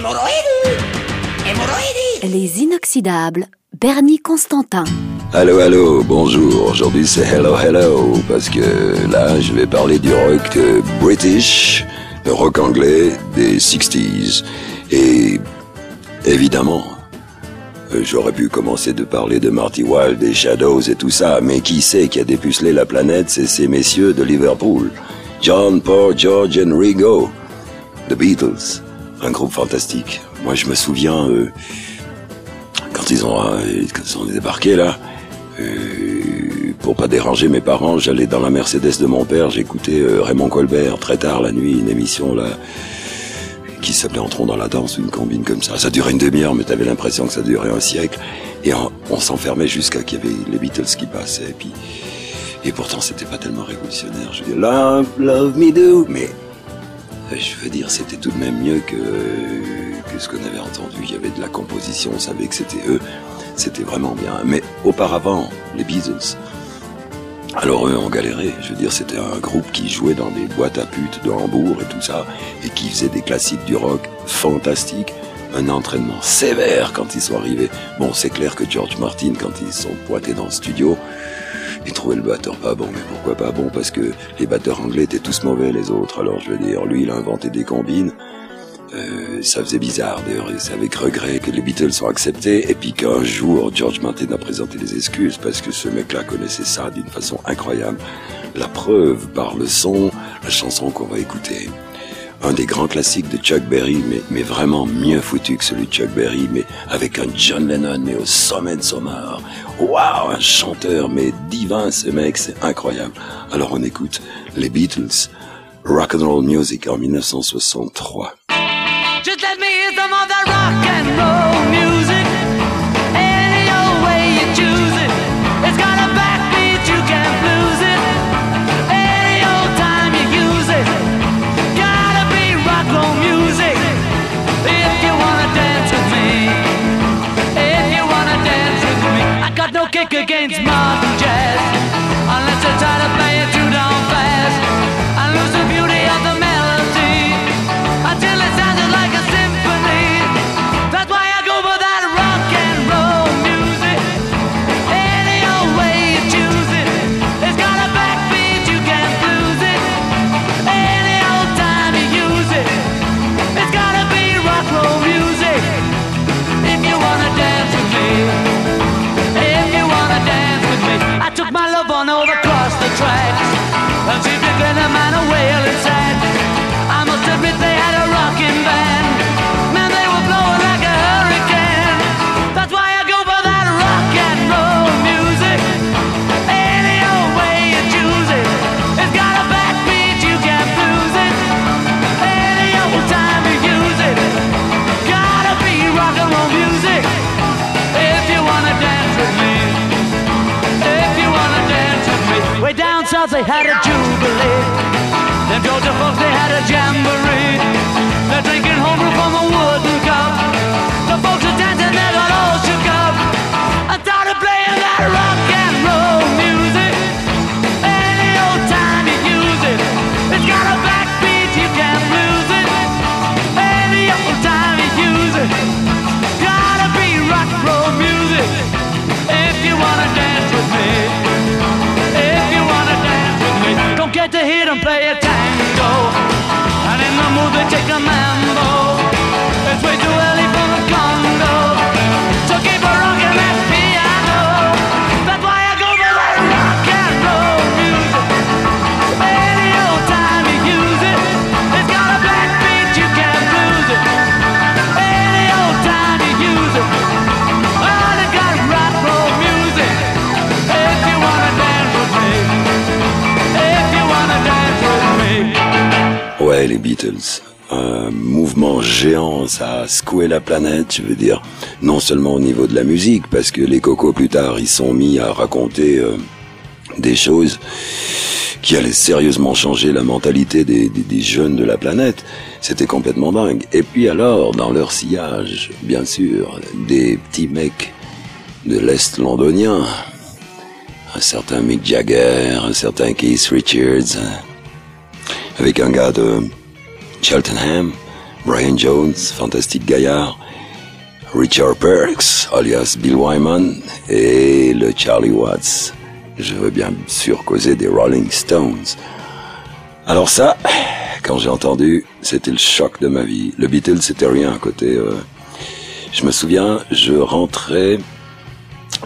Hémorroïdes Hémorroïdes Les inoxydables, Bernie Constantin. Allô, allô, bonjour. Aujourd'hui c'est hello, hello, parce que là je vais parler du rock british, le rock anglais des 60s. Et évidemment, euh, j'aurais pu commencer de parler de Marty Wilde, des Shadows et tout ça, mais qui sait qui a dépucelé la planète, c'est ces messieurs de Liverpool. John, Paul, George and Ringo. The Beatles. Un groupe fantastique. Moi, je me souviens, euh, quand ils ont, euh, quand ils ont débarqué là, euh, pour pas déranger mes parents, j'allais dans la Mercedes de mon père, j'écoutais Raymond Colbert très tard la nuit, une émission là qui s'appelait Entrons dans la danse, une combine comme ça. Ça durait une demi-heure, mais t'avais l'impression que ça durait un siècle. Et on, s'enfermait jusqu'à qu'il y avait les Beatles qui passaient. Et pourtant, c'était pas tellement révolutionnaire. Je dire, love, love me do, mais je veux dire, c'était tout de même mieux que ce qu'on avait entendu. Il y avait de la composition, on savait que c'était eux. C'était vraiment bien. Mais auparavant, les Beatles. Alors eux ont galéré, je veux dire, c'était un groupe qui jouait dans des boîtes à putes de Hambourg et tout ça, et qui faisait des classiques du rock fantastiques, un entraînement sévère quand ils sont arrivés. Bon, c'est clair que George Martin, quand ils sont pointés dans le studio, il trouvait le batteur pas bon, mais pourquoi pas bon? Parce que les batteurs anglais étaient tous mauvais, les autres. Alors je veux dire, lui, il a inventé des combines. Euh, ça faisait bizarre d'ailleurs, et c'est avec regret que les Beatles sont acceptés, et puis qu'un jour George Martin a présenté des excuses parce que ce mec-là connaissait ça d'une façon incroyable. La preuve par le son, la chanson qu'on va écouter. Un des grands classiques de Chuck Berry, mais, vraiment mieux foutu que celui de Chuck Berry, mais avec un John Lennon, mais au sommet de son art. Waouh, un chanteur, mais divin ce mec, c'est incroyable. Alors on écoute les Beatles, Rock and Roll Music en 1963. Just let. They had a rocking band. Man, they were like a hurricane. That's why I go for that rock and roll music. Any old way you choose it. It's got a backbeat, you can't lose it. Any old time you use it. Gotta be rock and roll music. If you wanna dance with me. If you wanna dance with me. Way down south they had a jubilee. Georgia folks, they had a jamboree. They're drinking homebrew from a wooden cup. The folks are dancing, Beatles. Un mouvement géant, ça a secoué la planète, je veux dire. Non seulement au niveau de la musique, parce que les cocos plus tard, ils sont mis à raconter euh, des choses qui allaient sérieusement changer la mentalité des, des- des jeunes de la planète. C'était complètement dingue. Et puis alors, dans leur sillage, bien sûr, des petits mecs de l'Est londonien, un certain Mick Jagger, un certain Keith Richards, avec un gars de Cheltenham, Brian Jones, fantastique gaillard, Richard Perks, alias Bill Wyman, et le Charlie Watts. Je veux bien sûr causer des Rolling Stones. Alors ça, quand j'ai entendu, c'était le choc de ma vie. Le Beatles, c'était rien à côté. Euh, je me souviens, je rentrais,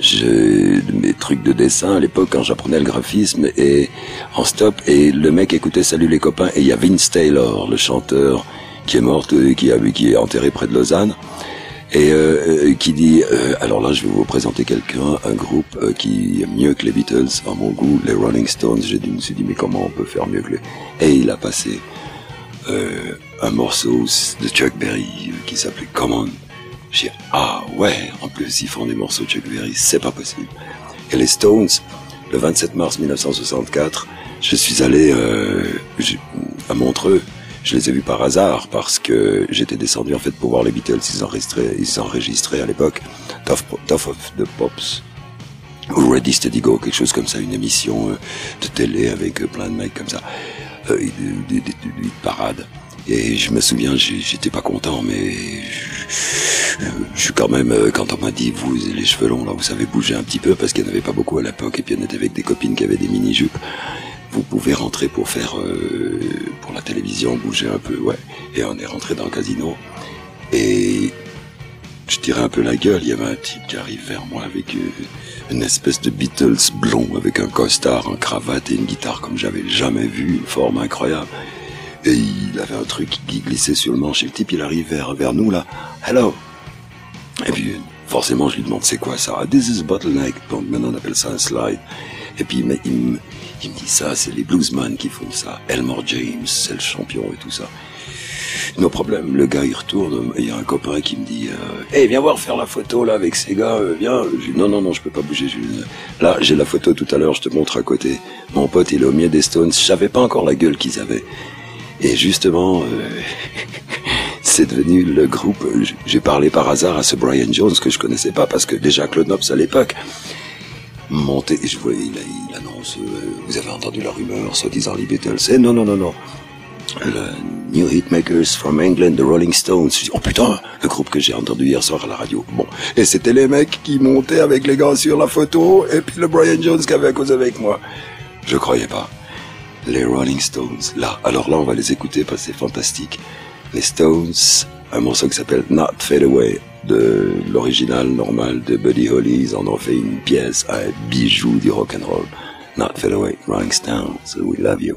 j'ai mes trucs de dessin à l'époque quand j'apprenais le graphisme et en stop et le mec écoutait Salut les copains et il y a Vince Taylor, le chanteur qui est mort, euh, qui, a, qui est enterré près de Lausanne et euh, qui dit euh, alors là je vais vous présenter quelqu'un un groupe euh, qui est mieux que les Beatles à mon goût les Rolling Stones j'ai dit me suis dit mais comment on peut faire mieux que les et il a passé euh, un morceau de Chuck Berry qui s'appelait Come On j'ai ah ouais en plus ils font des morceaux de Chuck Berry c'est pas possible et les Stones le 27 mars 1964 je suis allé à Montreux je les ai vus par hasard parce que j'étais descendu en fait pour voir les Beatles. Ils enregistraient, ils enregistraient à l'époque Tough, of the Pops ou Ready Steady Go, quelque chose comme ça, une émission euh, de télé avec euh, plein de mecs comme ça, euh, des, des, parades. Et je me souviens, j'étais pas content, mais je, suis quand même, quand on m'a dit, vous, les cheveux longs, là, vous savez bouger un petit peu, parce qu'il n'y en avait pas beaucoup à l'époque, et puis on était avec des copines qui avaient des mini-jupes vous pouvez rentrer pour faire euh, pour la télévision, bouger un peu, ouais. Et on est rentré dans le casino et je tirais un peu la gueule. Il y avait un type qui arrive vers moi avec euh, une espèce de Beatles blond avec un costard, un cravate et une guitare comme j'avais jamais vu, une forme incroyable. Et il avait un truc qui glissait sur le manche. Et le type, il arrive vers, vers nous là. Hello. Et puis forcément, je lui demande c'est quoi ça. This is bottleneck. Donc maintenant on appelle ça un slide. Et puis il, il, il me dit ça, c'est les bluesman qui font ça. Elmore James, c'est le champion et tout ça. No problème, le gars il retourne, il y a un copain qui me dit euh, viens voir faire la photo là avec ces gars, euh, viens. Non non non, je peux pas bouger. Là, j'ai la photo tout à l'heure, je te montre à côté. Mon pote, il est au milieu des Stones, je savais pas encore la gueule qu'ils avaient. Et justement, euh, c'est devenu le groupe. J'ai parlé par hasard à ce Brian Jones que je connaissais pas parce que déjà Claude Nobs à l'époque montait. Je voyais, il, annonce. vous avez entendu la rumeur, soi-disant les Beatles. Et non non non non. Le New Hitmakers from England, The Rolling Stones. Je dis, oh putain, le groupe que j'ai entendu hier soir à la radio. Bon, et c'était les mecs qui montaient avec les gars sur la photo, et puis le Brian Jones qui avait causé avec moi. Je croyais pas. Les Rolling Stones, là, alors là, on va les écouter parce que c'est fantastique. Les Stones, un morceau qui s'appelle Not Fade Away de l'original normal de Buddy Holly. Ils en ont fait une pièce, un bijou du rock and roll. Not Fade Away, Rolling Stones, we love you.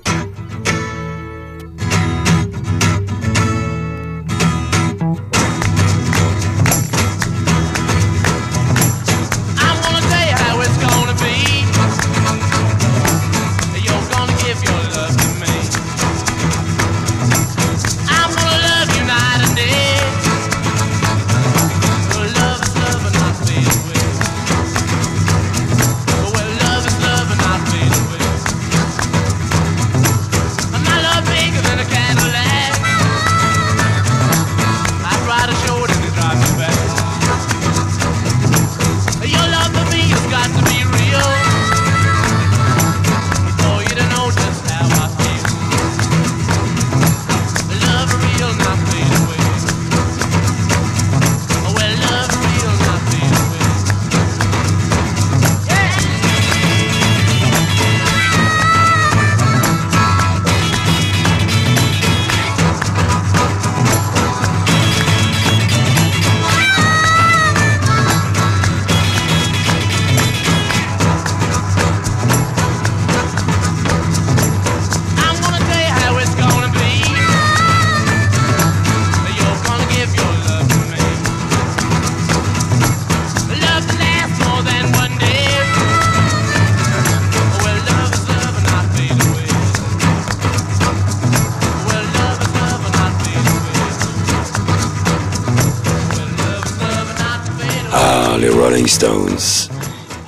Stones.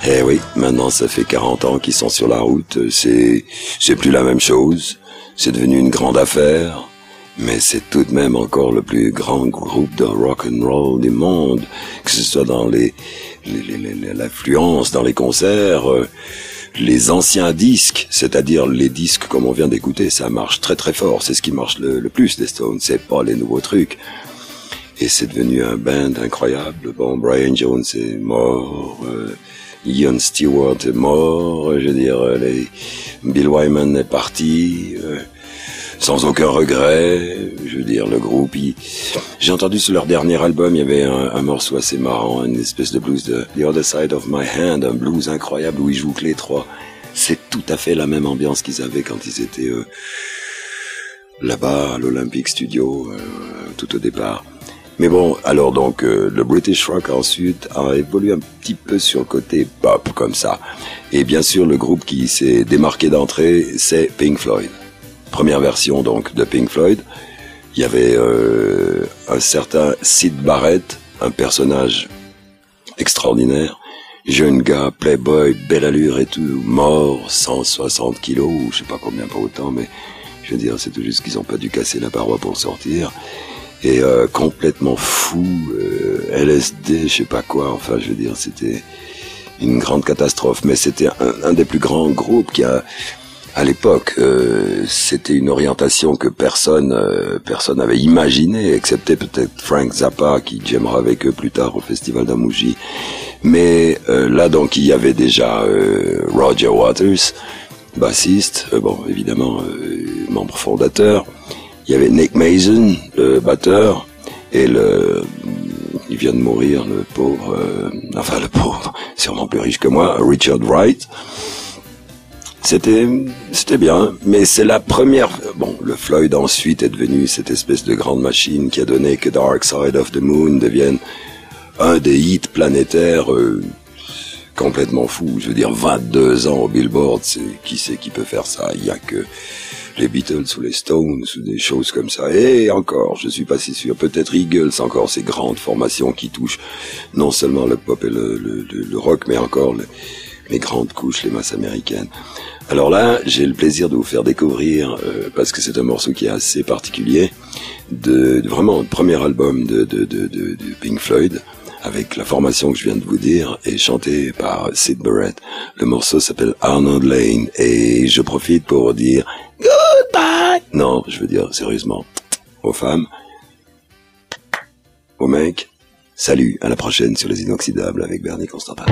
Eh oui, maintenant ça fait 40 ans qu'ils sont sur la route. C'est, c'est plus la même chose. C'est devenu une grande affaire. Mais c'est tout de même encore le plus grand groupe de rock and roll du monde, que ce soit dans les, l'influence dans les concerts. Euh, les anciens disques, c'est-à-dire les disques comme on vient d'écouter, ça marche très très fort. C'est ce qui marche le, le plus des Stones, c'est pas les nouveaux trucs. Et c'est devenu un band incroyable. Bon, Brian Jones est mort, euh, Ian Stewart est mort, je veux dire, euh, les, Bill Wyman est parti. euh, sans aucun regret. Je veux dire, le groupe, il- j'ai entendu sur leur dernier album, il y avait un, morceau assez marrant, une espèce de blues de The Other Side of My Hand, un blues incroyable où ils jouent que les trois. C'est tout à fait la même ambiance qu'ils avaient quand ils étaient euh, là-bas à l'Olympic Studio, tout au départ. Mais bon, alors donc euh, le British Rock ensuite a évolué un petit peu sur le côté pop comme ça. Et bien sûr, le groupe qui s'est démarqué d'entrée, c'est Pink Floyd première version donc de Pink Floyd, il y avait euh, un certain Sid Barrett, un personnage extraordinaire, jeune gars, playboy, belle allure et tout, mort, 160 kilos, je sais pas combien, pas autant, mais je veux dire, c'est tout juste qu'ils ont pas dû casser la paroi pour sortir. Euh, complètement fou, euh, LSD, je sais pas quoi, enfin je veux dire, c'était une grande catastrophe, mais c'était un, des plus grands groupes qui a à l'époque, euh, c'était une orientation que personne personne n'avait imaginé, excepté peut-être Frank Zappa qui jammera avec eux plus tard au Festival d'Amouji. Mais là donc il y avait déjà Roger Waters, bassiste, bon évidemment membre fondateur. Il y avait Nick Mason, le batteur, et le il vient de mourir le pauvre, euh, enfin le pauvre, sûrement plus riche que moi, Richard Wright. C'était, c'était bien, mais c'est la première. Bon, le Floyd ensuite est devenu cette espèce de grande machine qui a donné que Dark Side of the Moon devienne un des hits planétaires euh, complètement fou. Je veux dire, 22 ans au Billboard, c'est qui c'est qui peut faire ça? Il y a que les Beatles ou les Stones ou des choses comme ça. Et encore, je suis pas si sûr. Peut-être Eagles, encore ces grandes formations qui touchent non seulement le pop et le, le- rock, mais encore le- les grandes couches, les masses américaines. Alors là, j'ai le plaisir de vous faire découvrir, euh, parce que c'est un morceau qui est assez particulier, de, vraiment le premier album de, de, de Pink Floyd, avec la formation que je viens de vous dire, et chanté par Sid Barrett. Le morceau s'appelle Arnold Lane, et je profite pour dire goodbye. Non, je veux dire sérieusement, aux femmes, aux mecs, salut, à la prochaine sur les inoxydables avec Bernie Constantin.